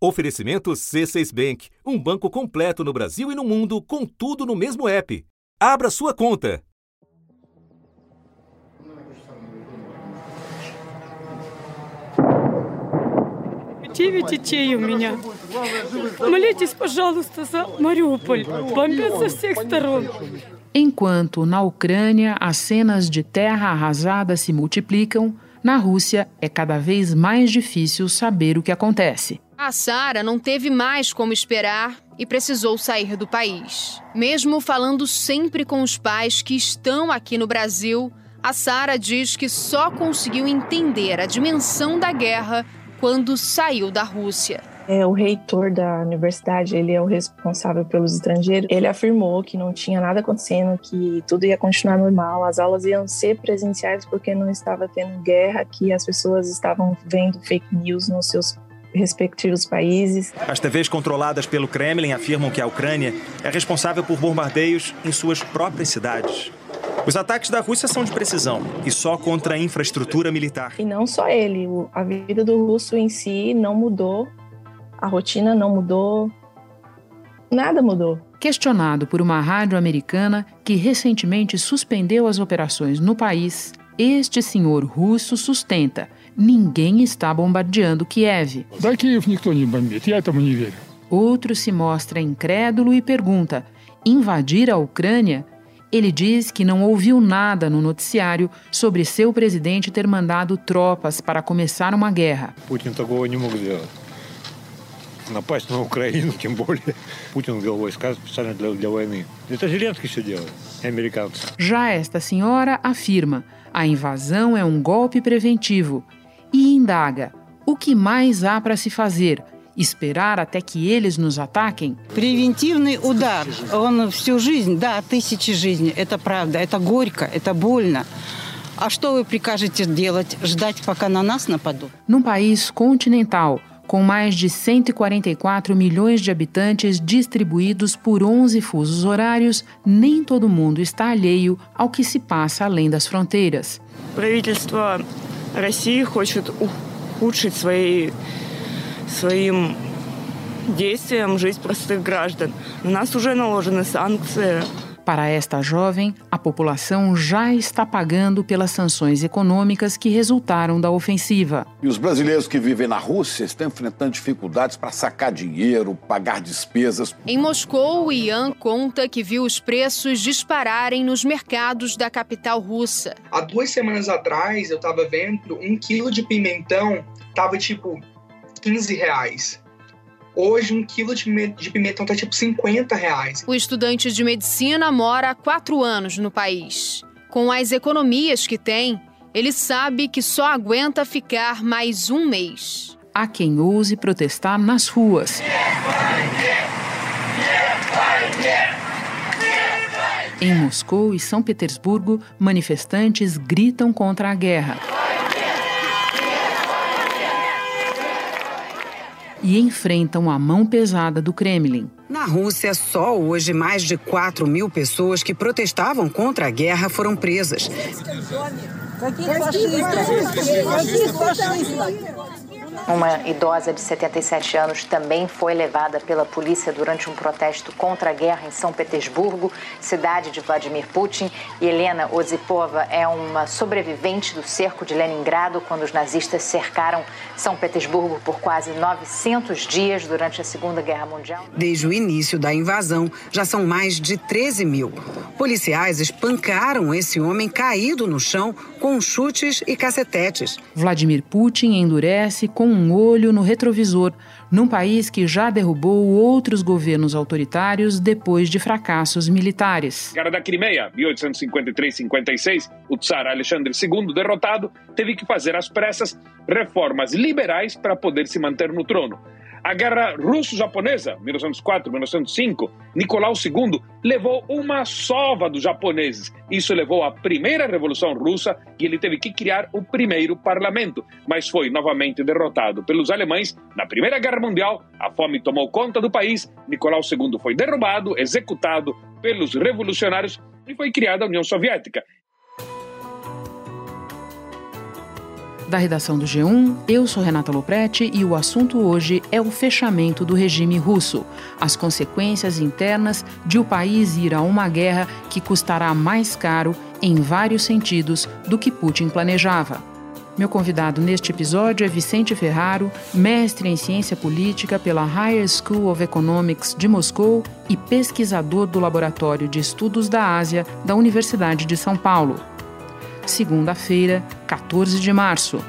Oferecimento C6 Bank, um banco completo no Brasil e no mundo, com tudo no mesmo app. Abra sua conta. Девять детей у меня. Молитесь, пожалуйста, за Мариуполь. Бомбят со всех сторон. Enquanto na Ucrânia as cenas de terra arrasada se multiplicam, na Rússia é cada vez mais difícil saber o que acontece. A Sara não teve mais como esperar e precisou sair do país. Mesmo falando sempre com os pais que estão aqui no Brasil, a Sara diz que só conseguiu entender a dimensão da guerra quando saiu da Rússia. É, o reitor da universidade, ele é o responsável pelos estrangeiros. Ele afirmou que não tinha nada acontecendo, que tudo ia continuar normal, as aulas iam ser presenciais porque não estava tendo guerra, que as pessoas estavam vendo fake news nos seus respectivos países. As TVs controladas pelo Kremlin afirmam que a Ucrânia é responsável por bombardeios em suas próprias cidades. Os ataques da Rússia são de precisão e só contra a infraestrutura militar. E não só ele, a vida do russo em si não mudou a rotina não mudou, nada mudou. Questionado por uma rádio americana que recentemente suspendeu as operações no país, este senhor russo sustenta: ninguém está bombardeando Kiev. Outro se mostra incrédulo e pergunta: invadir a Ucrânia? Ele diz que não ouviu nada no noticiário sobre seu presidente ter mandado tropas para começar uma guerra. Putin напасть на Украину, тем более Путин ввел войска специально для, для войны. Это Зеленский все делает, и американцы. Já esta senhora afirma, a invasão é um golpe preventivo e indaga, o que mais há para se fazer? Esperar até que eles nos ataquem? Превентивный удар. Он всю жизнь, да, тысячи жизней. Это правда, это горько, это больно. А что вы прикажете делать? Ждать, пока на нас нападут? Num país continental, com mais de 144 milhões de habitantes distribuídos por 11 fusos horários, nem todo mundo está alheio ao que se passa além das fronteiras. Правительство России хочет ухудшить свои, своим действием жизнь простых граждан. На нас уже наложены санкции. Para esta jovem, a população já está pagando pelas sanções econômicas que resultaram da ofensiva. E os brasileiros que vivem na Rússia estão enfrentando dificuldades para sacar dinheiro, pagar despesas. Em Moscou, o Ian conta que viu os preços dispararem nos mercados da capital russa. Há duas semanas atrás, eu estava vendo um quilo de pimentão estava tipo 15 reais. Hoje, um quilo de pimentão tá tipo 50 reais. O estudante de medicina mora há quatro anos no país. Com as economias que tem, ele sabe que só aguenta ficar mais um mês. Há quem ouse protestar nas ruas. Em Moscou e São Petersburgo, manifestantes gritam contra a guerra. E enfrentam a mão pesada do Kremlin. Na Rússia, só hoje, mais de 4 mil pessoas que protestavam contra a guerra foram presas. Uma idosa de 77 anos também foi levada pela polícia durante um protesto contra a guerra em São Petersburgo, cidade de Vladimir Putin. E Helena Ozipova é uma sobrevivente do cerco de Leningrado quando os nazistas cercaram São Petersburgo por quase 900 dias durante a Segunda Guerra Mundial. Desde o início da invasão, já são mais de 13 mil. Policiais espancaram esse homem caído no chão com chutes e cacetetes. Vladimir Putin endurece com um olho no retrovisor, num país que já derrubou outros governos autoritários depois de fracassos militares. Guerra da Crimeia, 1853-56, o tsar Alexandre II, derrotado, teve que fazer às pressas reformas liberais para poder se manter no trono. A guerra russo-japonesa, 1904-1905, Nicolau II levou uma sova dos japoneses. Isso levou à primeira revolução russa e ele teve que criar o primeiro parlamento, mas foi novamente derrotado pelos alemães na Primeira Guerra Mundial. A fome tomou conta do país. Nicolau II foi derrubado, executado pelos revolucionários e foi criada a União Soviética. Da redação do G1, eu sou Renata Loprete e o assunto hoje é o fechamento do regime russo, as consequências internas de o país ir a uma guerra que custará mais caro em vários sentidos do que Putin planejava. Meu convidado neste episódio é Vicente Ferraro, mestre em ciência política pela Higher School of Economics de Moscou e pesquisador do Laboratório de Estudos da Ásia da Universidade de São Paulo segunda-feira, 14 de março.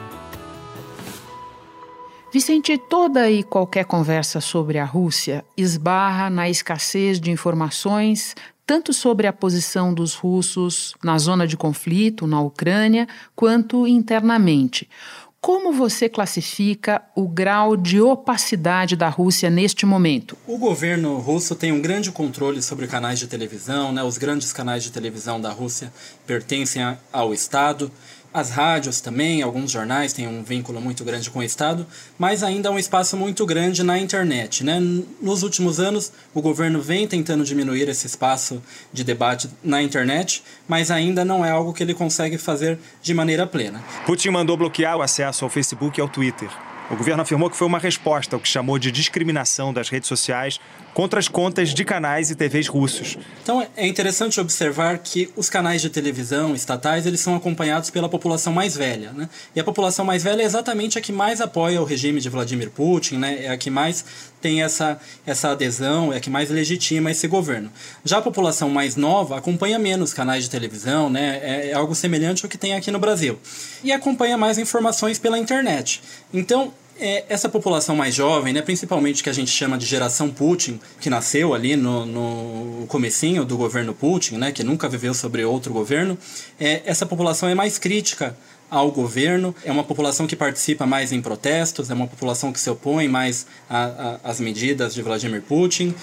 Vicente, toda e qualquer conversa sobre a Rússia esbarra na escassez de informações, tanto sobre a posição dos russos na zona de conflito, na Ucrânia, quanto internamente. Como você classifica o grau de opacidade da Rússia neste momento? O governo russo tem um grande controle sobre canais de televisão, né? Os grandes canais de televisão da Rússia pertencem ao Estado. As rádios também, alguns jornais têm um vínculo muito grande com o Estado, mas ainda há um espaço muito grande na internet. Né? Nos últimos anos, o governo vem tentando diminuir esse espaço de debate na internet, mas ainda não é algo que ele consegue fazer de maneira plena. Putin mandou bloquear o acesso ao Facebook e ao Twitter. O governo afirmou que foi uma resposta ao que chamou de discriminação das redes sociais contra as contas de canais e TVs russos. Então é interessante observar que os canais de televisão estatais eles são acompanhados pela população mais velha, né? E a população mais velha é exatamente a que mais apoia o regime de Vladimir Putin, né? É a que mais tem essa, essa adesão, é a que mais legitima esse governo. Já a população mais nova acompanha menos canais de televisão, né? É, é algo semelhante ao que tem aqui no Brasil. E acompanha mais informações pela internet. Então, é, essa população mais jovem, né, principalmente que a gente chama de geração Putin, que nasceu ali no, no comecinho do governo Putin, né, que nunca viveu sobre outro governo, é, essa população é mais crítica ao governo, é uma população que participa mais em protestos, é uma população que se opõe mais às medidas de Vladimir Putin.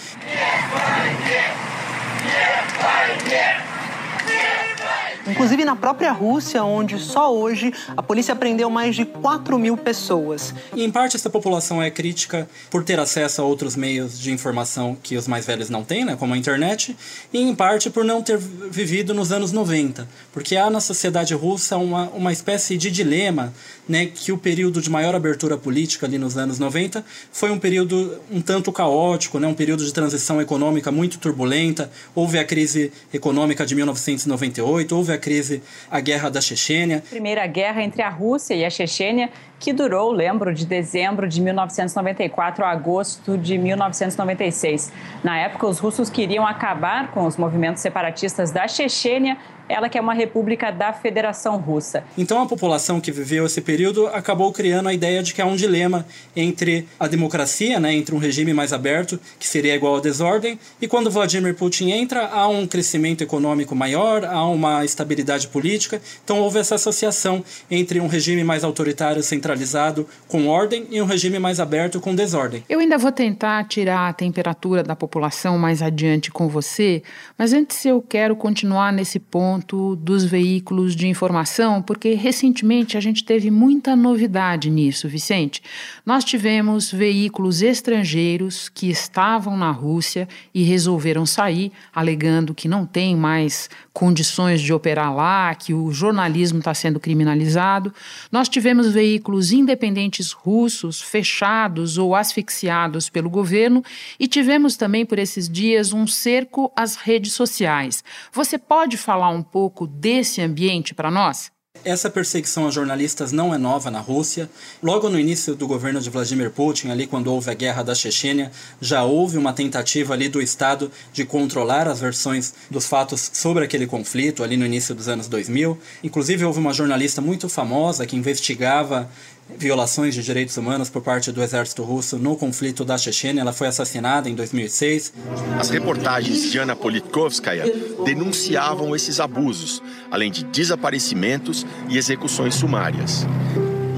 Inclusive na própria Rússia, onde só hoje a polícia prendeu mais de 4 mil pessoas. E em parte essa população é crítica por ter acesso a outros meios de informação que os mais velhos não têm, né, como a internet, e em parte por não ter vivido nos anos 90, porque há na sociedade russa uma, uma espécie de dilema né, que o período de maior abertura política ali nos anos 90 foi um período um tanto caótico, né, um período de transição econômica muito turbulenta. Houve a crise econômica de 1998, houve a crise, a guerra da Chechênia. Primeira guerra entre a Rússia e a Chechênia, que durou, lembro, de dezembro de 1994 a agosto de 1996. Na época, os russos queriam acabar com os movimentos separatistas da Chechênia ela que é uma república da Federação Russa. Então a população que viveu esse período acabou criando a ideia de que há um dilema entre a democracia, né, entre um regime mais aberto, que seria igual à desordem, e quando Vladimir Putin entra, há um crescimento econômico maior, há uma estabilidade política. Então houve essa associação entre um regime mais autoritário centralizado com ordem e um regime mais aberto com desordem. Eu ainda vou tentar tirar a temperatura da população mais adiante com você, mas antes eu quero continuar nesse ponto ponto dos veículos de informação, porque recentemente a gente teve muita novidade nisso, Vicente. Nós tivemos veículos estrangeiros que estavam na Rússia e resolveram sair, alegando que não tem mais condições de operar lá, que o jornalismo está sendo criminalizado. Nós tivemos veículos independentes russos fechados ou asfixiados pelo governo e tivemos também por esses dias um cerco às redes sociais. Você pode falar um pouco desse ambiente para nós? Essa perseguição a jornalistas não é nova na Rússia. Logo no início do governo de Vladimir Putin, ali quando houve a guerra da Chechênia, já houve uma tentativa ali do Estado de controlar as versões dos fatos sobre aquele conflito, ali no início dos anos 2000. Inclusive, houve uma jornalista muito famosa que investigava violações de direitos humanos por parte do exército russo no conflito da Chechênia. Ela foi assassinada em 2006. As reportagens de Ana Politkovskaya denunciavam esses abusos, além de desaparecimentos e execuções sumárias.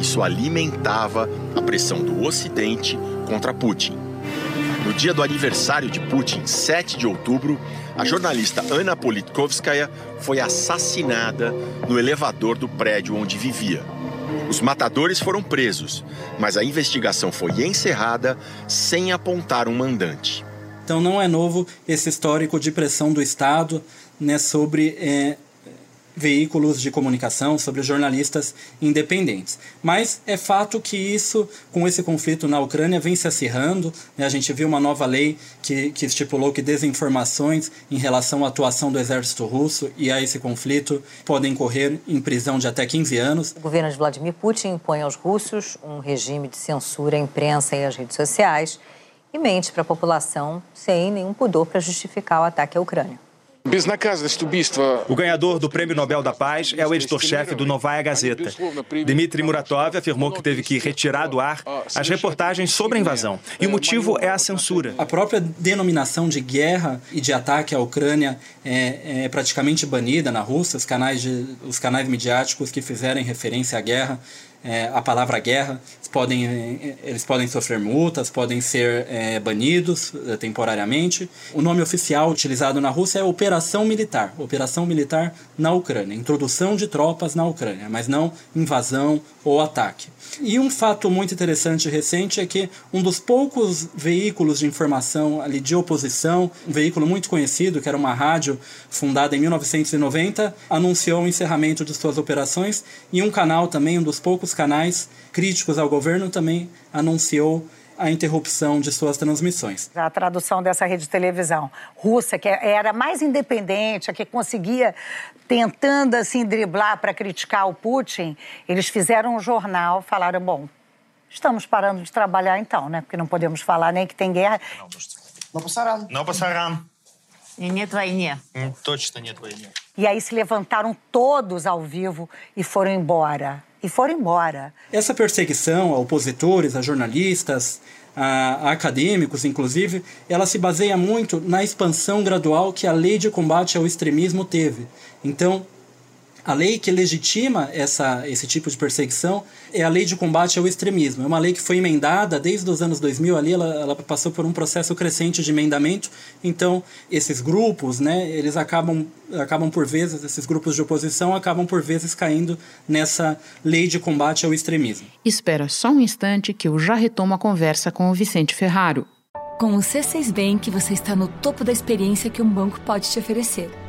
Isso alimentava a pressão do Ocidente contra Putin. No dia do aniversário de Putin, 7 de outubro, a jornalista Ana Politkovskaya foi assassinada no elevador do prédio onde vivia. Os matadores foram presos, mas a investigação foi encerrada sem apontar um mandante. Então não é novo esse histórico de pressão do Estado né, sobre é, veículos de comunicação, sobre jornalistas independentes. Mas é fato que isso, com esse conflito na Ucrânia, vem se acirrando. Né? A gente viu uma nova lei que, que estipulou que desinformações em relação à atuação do exército russo e a esse conflito podem correr em prisão de até 15 anos. O governo de Vladimir Putin impõe aos russos um regime de censura à imprensa e às redes sociais e mente para a população sem nenhum pudor para justificar o ataque à Ucrânia. O ganhador do Prêmio Nobel da Paz é o editor-chefe do Novaya Gazeta. Dmitry Muratov afirmou que teve que retirar do ar as reportagens sobre a invasão. E o motivo é a censura. A própria denominação de guerra e de ataque à Ucrânia é, é praticamente banida na Rússia. Os canais, de, os canais midiáticos que fizerem referência à guerra é, a palavra guerra, podem, é, eles podem sofrer multas, podem ser é, banidos temporariamente. O nome oficial utilizado na Rússia é Operação Militar, Operação Militar na Ucrânia, introdução de tropas na Ucrânia, mas não invasão ou ataque. E um fato muito interessante recente é que um dos poucos veículos de informação ali de oposição, um veículo muito conhecido, que era uma rádio fundada em 1990, anunciou o encerramento de suas operações e um canal também, um dos poucos canais críticos ao governo, também anunciou a interrupção de suas transmissões. A tradução dessa rede de televisão russa, que era mais independente, a que conseguia, tentando assim driblar para criticar o Putin, eles fizeram um jornal, falaram, bom, estamos parando de trabalhar então, né? Porque não podemos falar nem que tem guerra. Não passarão. Não passarão. E нет войне. Точно нет войне. E aí se levantaram todos ao vivo e foram embora e foram embora. Essa perseguição a opositores, a jornalistas, a, acadêmicos, inclusive, ela se baseia muito na expansão gradual que a lei de combate ao extremismo teve. Então, a lei que legitima essa, esse tipo de perseguição é a lei de combate ao extremismo. É uma lei que foi emendada desde os anos 2000 ali, ela, ela passou por um processo crescente de emendamento. Então, esses grupos, né, eles acabam, acabam por vezes, esses grupos de oposição acabam por vezes caindo nessa lei de combate ao extremismo. Espera só um instante que eu já retomo a conversa com o Vicente Ferraro. Com o C6 Bank, você está no topo da experiência que um banco pode te oferecer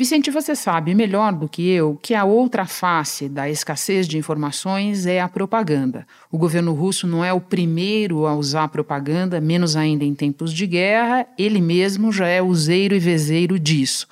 Vicente, você sabe melhor do que eu que a outra face da escassez de informações é a propaganda. O governo russo não é o primeiro a usar propaganda, menos ainda em tempos de guerra, ele mesmo já é useiro e vezeiro disso.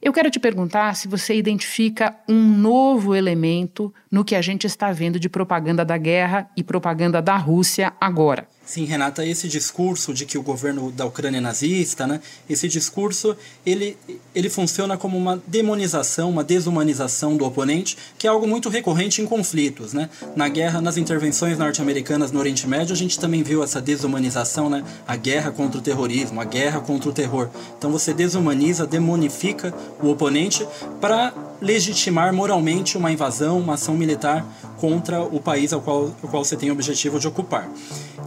Eu quero te perguntar se você identifica um novo elemento no que a gente está vendo de propaganda da guerra e propaganda da Rússia agora. Sim, Renata, esse discurso de que o governo da Ucrânia é nazista, né? Esse discurso, ele, ele funciona como uma demonização, uma desumanização do oponente, que é algo muito recorrente em conflitos, né? Na guerra, nas intervenções norte-americanas no Oriente Médio, a gente também viu essa desumanização, né? A guerra contra o terrorismo, a guerra contra o terror. Então você desumaniza, demonifica o oponente para legitimar moralmente uma invasão, uma ação militar contra o país ao qual, ao qual você tem o objetivo de ocupar.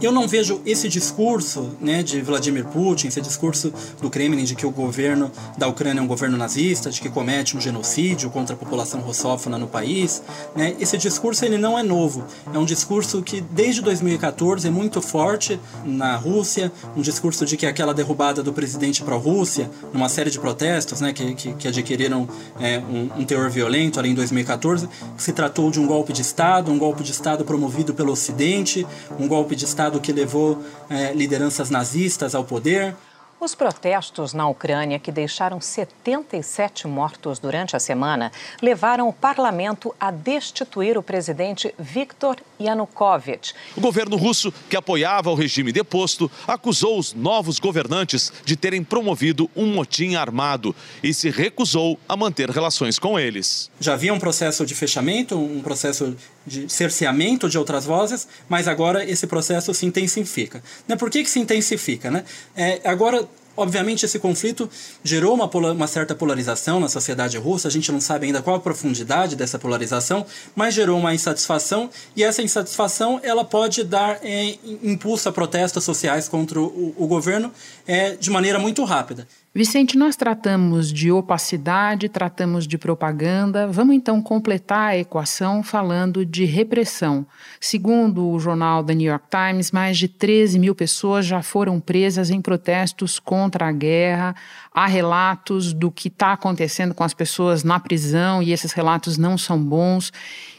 Eu não vejo esse discurso né, de Vladimir Putin, esse discurso do Kremlin de que o governo da Ucrânia é um governo nazista, de que comete um genocídio contra a população russófona no país. Né, esse discurso ele não é novo. É um discurso que desde 2014 é muito forte na Rússia, um discurso de que aquela derrubada do presidente pró-Rússia, numa série de protestos né, que, que, que adquiriram é, um, um teor violento ali em 2014, se tratou de um golpe de Estado, um golpe de Estado promovido pelo Ocidente, um golpe de Estado Estado que levou é, lideranças nazistas ao poder. Os protestos na Ucrânia, que deixaram 77 mortos durante a semana, levaram o parlamento a destituir o presidente Viktor Yanukovych. O governo russo, que apoiava o regime deposto, acusou os novos governantes de terem promovido um motim armado e se recusou a manter relações com eles. Já havia um processo de fechamento, um processo de cerceamento de outras vozes, mas agora esse processo se intensifica. Né? Por que, que se intensifica? Né? É, agora Obviamente, esse conflito gerou uma, uma, certa polarização na sociedade russa. A gente não sabe ainda qual a profundidade dessa polarização, mas gerou uma insatisfação e essa insatisfação ela pode dar é, impulso a protestos sociais contra o, o governo é, de maneira muito rápida. Vicente, nós tratamos de opacidade, tratamos de propaganda. Vamos então completar a equação falando de repressão. Segundo o jornal The New York Times, mais de 13 mil pessoas já foram presas em protestos contra a guerra. Há relatos do que está acontecendo com as pessoas na prisão e esses relatos não são bons.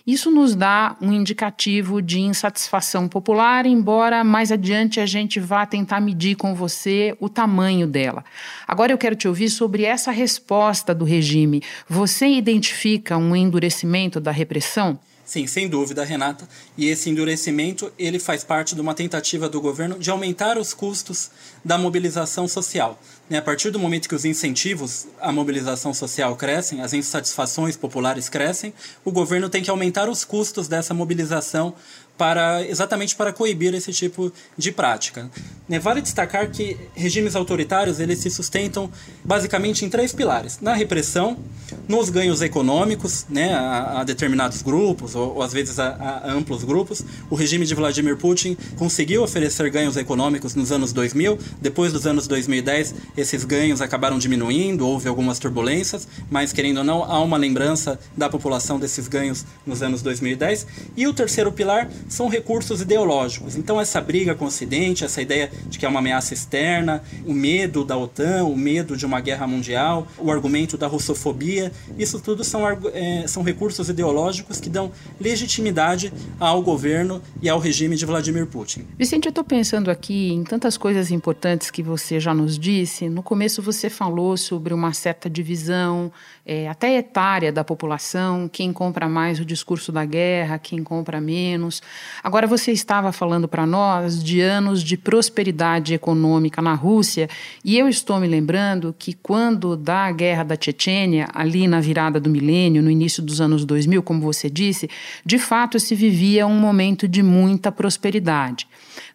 Isso nos dá um indicativo de insatisfação popular, embora mais adiante a gente vá tentar medir com você o tamanho dela. Agora eu quero te ouvir sobre essa resposta do regime. Você identifica um endurecimento da repressão? Sim, sem dúvida, Renata. E esse endurecimento ele faz parte de uma tentativa do governo de aumentar os custos da mobilização social. Né? A partir do momento que os incentivos à mobilização social crescem, as insatisfações populares crescem, o governo tem que aumentar os custos dessa mobilização para exatamente para coibir esse tipo de prática. Né, vale destacar que regimes autoritários eles se sustentam basicamente em três pilares: na repressão, nos ganhos econômicos, né, a, a determinados grupos ou, ou às vezes a, a, amplos grupos. O regime de Vladimir Putin conseguiu oferecer ganhos econômicos nos anos 2000. Depois dos anos 2010, esses ganhos acabaram diminuindo, houve algumas turbulências, mas querendo ou não, há uma lembrança da população desses ganhos nos anos 2010. E o terceiro pilar são recursos ideológicos. Então, essa briga com o Ocidente, essa ideia de que é uma ameaça externa, o medo da OTAN, o medo de uma guerra mundial, o argumento da russofobia, isso tudo são, é, são recursos ideológicos que dão legitimidade ao governo e ao regime de Vladimir Putin. Vicente, eu estou pensando aqui em tantas coisas importantes que você já nos disse. No começo, você falou sobre uma certa divisão, é, até etária, da população, quem compra mais o discurso da guerra, quem compra menos. Agora, você estava falando para nós de anos de prosperidade econômica na Rússia, e eu estou me lembrando que quando da guerra da Chechênia, ali na virada do milênio, no início dos anos 2000, como você disse, de fato se vivia um momento de muita prosperidade.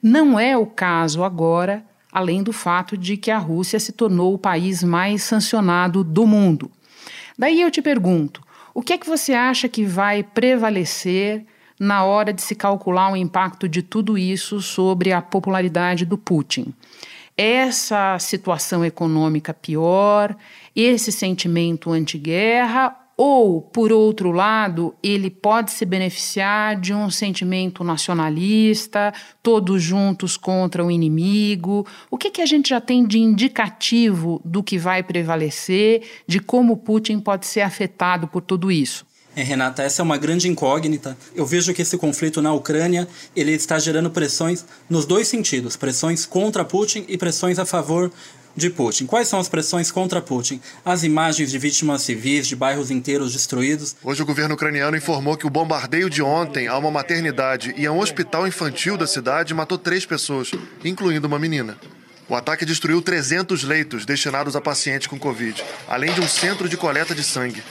Não é o caso agora, além do fato de que a Rússia se tornou o país mais sancionado do mundo. Daí eu te pergunto, o que é que você acha que vai prevalecer na hora de se calcular o impacto de tudo isso sobre a popularidade do Putin. Essa situação econômica pior, esse sentimento anti-guerra, ou, por outro lado, ele pode se beneficiar de um sentimento nacionalista, todos juntos contra o inimigo? O que, que a gente já tem de indicativo do que vai prevalecer, de como Putin pode ser afetado por tudo isso? É, Renata, essa é uma grande incógnita. Eu vejo que esse conflito na Ucrânia ele está gerando pressões nos dois sentidos: pressões contra Putin e pressões a favor de Putin. Quais são as pressões contra Putin? As imagens de vítimas civis, de bairros inteiros destruídos. Hoje o governo ucraniano informou que o bombardeio de ontem a uma maternidade e a um hospital infantil da cidade matou três pessoas, incluindo uma menina. O ataque destruiu 300 leitos destinados a pacientes com Covid, além de um centro de coleta de sangue.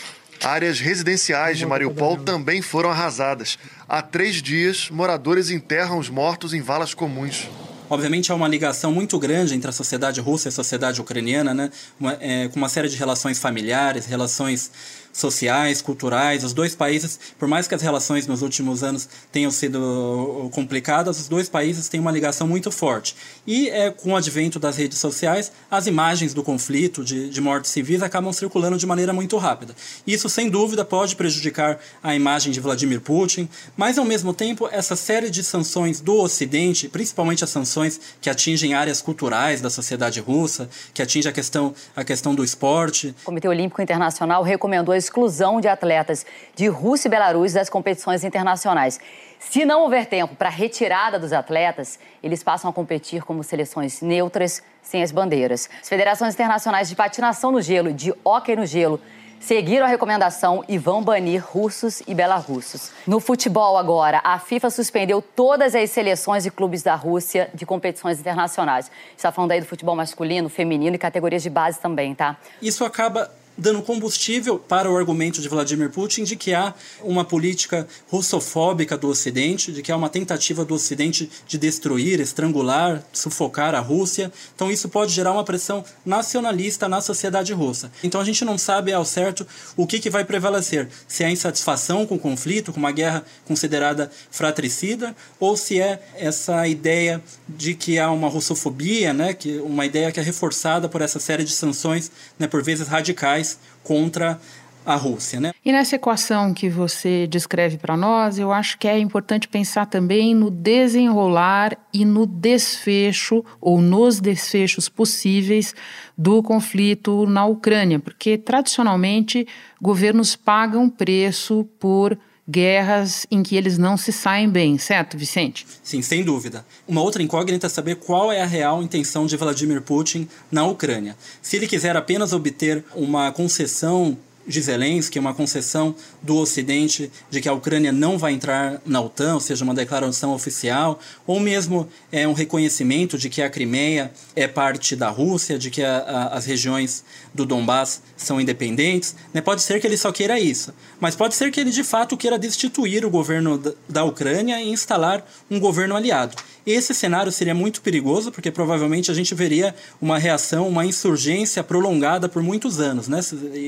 Áreas residenciais de Mariupol também foram arrasadas. Há três dias, moradores enterram os mortos em valas comuns. Obviamente há uma ligação muito grande entre a sociedade russa e a sociedade ucraniana, né? Uma, é, com uma série de relações familiares, relações sociais, culturais. Os dois países, por mais que as relações nos últimos anos tenham sido complicadas, os dois países têm uma ligação muito forte. E é, com o advento das redes sociais, as imagens do conflito, de, de mortes civis, acabam circulando de maneira muito rápida. Isso, sem dúvida, pode prejudicar a imagem de Vladimir Putin, mas, ao mesmo tempo, essa série de sanções do Ocidente, principalmente as sanções que atingem áreas culturais da sociedade russa, que atingem a questão, a questão do esporte. O Comitê Olímpico Internacional recomendou exclusão de atletas de Rússia e Belarus das competições internacionais. Se não houver tempo para a retirada dos atletas, eles passam a competir como seleções neutras, sem as bandeiras. As federações internacionais de patinação no gelo e de hóquei no gelo seguiram a recomendação e vão banir russos e belarussos. No futebol agora, a FIFA suspendeu todas as seleções e clubes da Rússia de competições internacionais. Está falando aí do futebol masculino, feminino e categorias de base também, tá? Isso acaba dando combustível para o argumento de Vladimir Putin de que há uma política russofóbica do Ocidente, de que há uma tentativa do Ocidente de destruir, estrangular, sufocar a Rússia. Então isso pode gerar uma pressão nacionalista na sociedade russa. Então a gente não sabe ao certo o que, que vai prevalecer, se é a insatisfação com o conflito, com uma guerra considerada fratricida, ou se é essa ideia de que há uma russofobia, né, que uma ideia que é reforçada por essa série de sanções, né, por vezes radicais, contra a Rússia. Né? E nessa equação que você descreve para nós, eu acho que é importante pensar também no desenrolar e no desfecho, ou nos desfechos possíveis do conflito na Ucrânia, porque tradicionalmente governos pagam preço por guerras em que eles não se saem bem, certo, Vicente? Sim, sem dúvida. Uma outra incógnita é saber qual é a real intenção de Vladimir Putin na Ucrânia. Se ele quiser apenas obter uma concessão de Zelensky, uma concessão do Ocidente de que a Ucrânia não vai entrar na OTAN, ou seja, uma declaração oficial, ou mesmo é um reconhecimento de que a Crimeia é parte da Rússia, de que a, a, as regiões do Donbass são independentes. Né? Pode ser que ele só queira isso, mas pode ser que ele de fato queira destituir o governo da, da Ucrânia e instalar um governo aliado. Esse cenário seria muito perigoso, porque provavelmente a gente veria uma reação, uma insurgência prolongada por muitos anos. Né?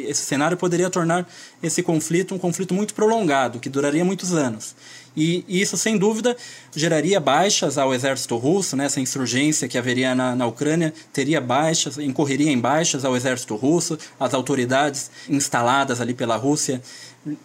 Esse cenário poderia tornar esse conflito um conflito muito prolongado, que duraria muitos anos. E, isso, sem dúvida, geraria baixas ao exército russo, né? essa insurgência que haveria na, na Ucrânia teria baixas, incorreria em baixas ao exército russo, as autoridades instaladas ali pela Rússia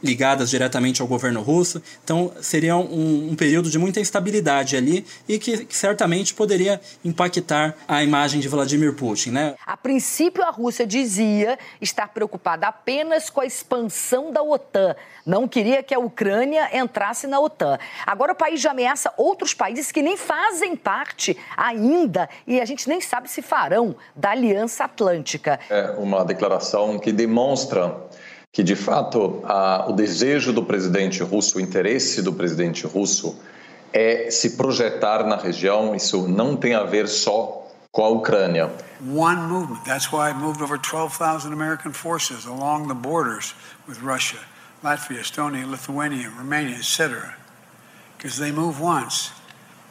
ligadas diretamente ao governo russo. Então, seria um, um período de muita instabilidade ali e que, que, certamente poderia impactar a imagem de Vladimir Putin. Né? A princípio, a Rússia dizia estar preocupada apenas com a expansão da OTAN. Não queria que a Ucrânia entrasse na OTAN. Agora, o país já ameaça outros países que nem fazem parte ainda e a gente nem sabe se farão da Aliança Atlântica. É uma declaração que demonstra que, de fato, a, o desejo do presidente russo, o interesse do presidente russo é se projetar na região. Isso não tem a ver só com a Ucrânia. One movement. That's why I moved over 12,000 American forces along the borders with Russia, Latvia, Estonia, Lithuania, Romania, etc. Because they move once.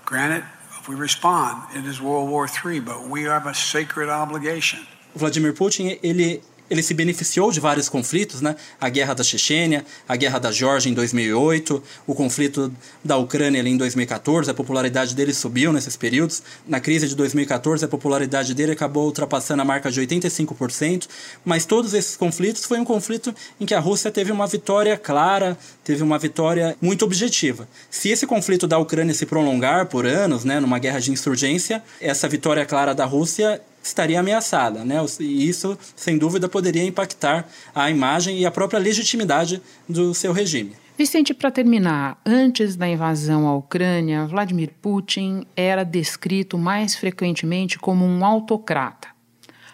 Granted, if we respond, it is World War III, but we have a sacred obligation. Vladimir Putin, ele ele se beneficiou de vários conflitos, né? A guerra da Chechênia, a guerra da Geórgia em 2008, o conflito da Ucrânia ali em 2014, a popularidade dele subiu nesses períodos. Na crise de 2014, a popularidade dele acabou ultrapassando a marca de 85%, mas todos esses conflitos foi um conflito em que a Rússia teve uma vitória clara, teve uma vitória muito objetiva. Se esse conflito da Ucrânia se prolongar por anos, né, numa guerra de insurgência, essa vitória clara da Rússia estaria ameaçada, né? E isso, sem dúvida, poderia impactar a imagem e a própria legitimidade do seu regime. Vicente, para terminar, antes da invasão à Ucrânia, Vladimir Putin era descrito mais frequentemente como um autocrata.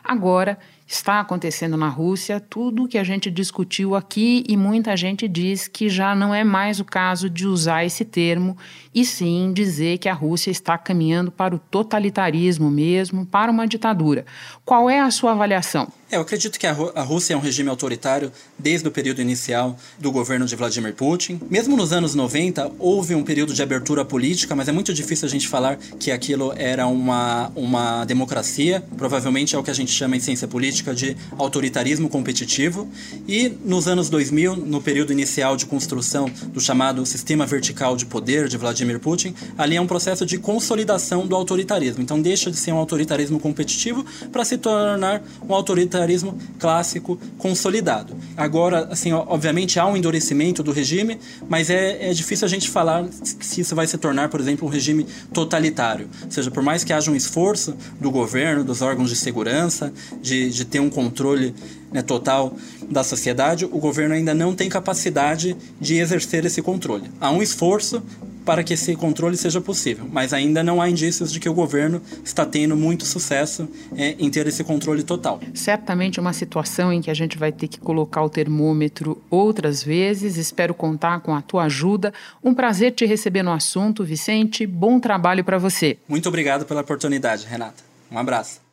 Agora, está acontecendo na Rússia tudo que a gente discutiu aqui e muita gente diz que já não é mais o caso de usar esse termo e sim dizer que a Rússia está caminhando para o totalitarismo mesmo, para uma ditadura. Qual é a sua avaliação? É, eu acredito que a, a Rússia é um regime autoritário desde o período inicial do governo de Vladimir Putin. Mesmo nos anos 90, houve um período de abertura política, mas é muito difícil a gente falar que aquilo era uma, uma democracia. Provavelmente é o que a gente chama em ciência política de autoritarismo competitivo. E nos anos 2000, no período inicial de construção do chamado sistema vertical de poder de Vladimir Putin, ali é um processo de consolidação do autoritarismo. Então deixa de ser um autoritarismo competitivo para se tornar um autoritarismo autoritarismo clássico consolidado. Agora, assim, obviamente há um endurecimento do regime, mas é, é difícil a gente falar se isso vai se tornar, por exemplo, um regime totalitário. Ou seja, por mais que haja um esforço do governo, dos órgãos de segurança, de, de ter um controle né, total da sociedade, o governo ainda não tem capacidade de exercer esse controle. Há um esforço para que esse controle seja possível, mas ainda não há indícios de que o governo está tendo muito sucesso é, em ter esse controle total. Certamente uma situação em que a gente vai ter que colocar o termômetro outras vezes. Espero contar com a tua ajuda. Um prazer te receber no assunto, Vicente. Bom trabalho para você. Muito obrigado pela oportunidade, Renata. Um abraço.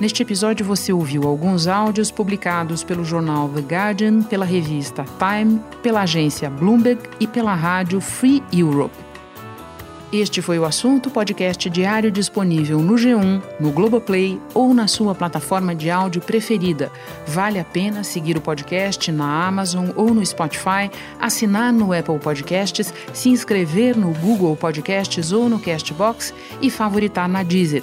Neste episódio você ouviu alguns áudios publicados pelo jornal The Guardian, pela revista Time, pela agência Bloomberg e pela rádio Free Europe. Este foi o assunto podcast diário disponível no G1, no Globoplay ou na sua plataforma de áudio preferida. Vale a pena seguir o podcast na Amazon ou no Spotify, assinar no Apple Podcasts, se inscrever no Google Podcasts ou no Castbox e favoritar na Deezer.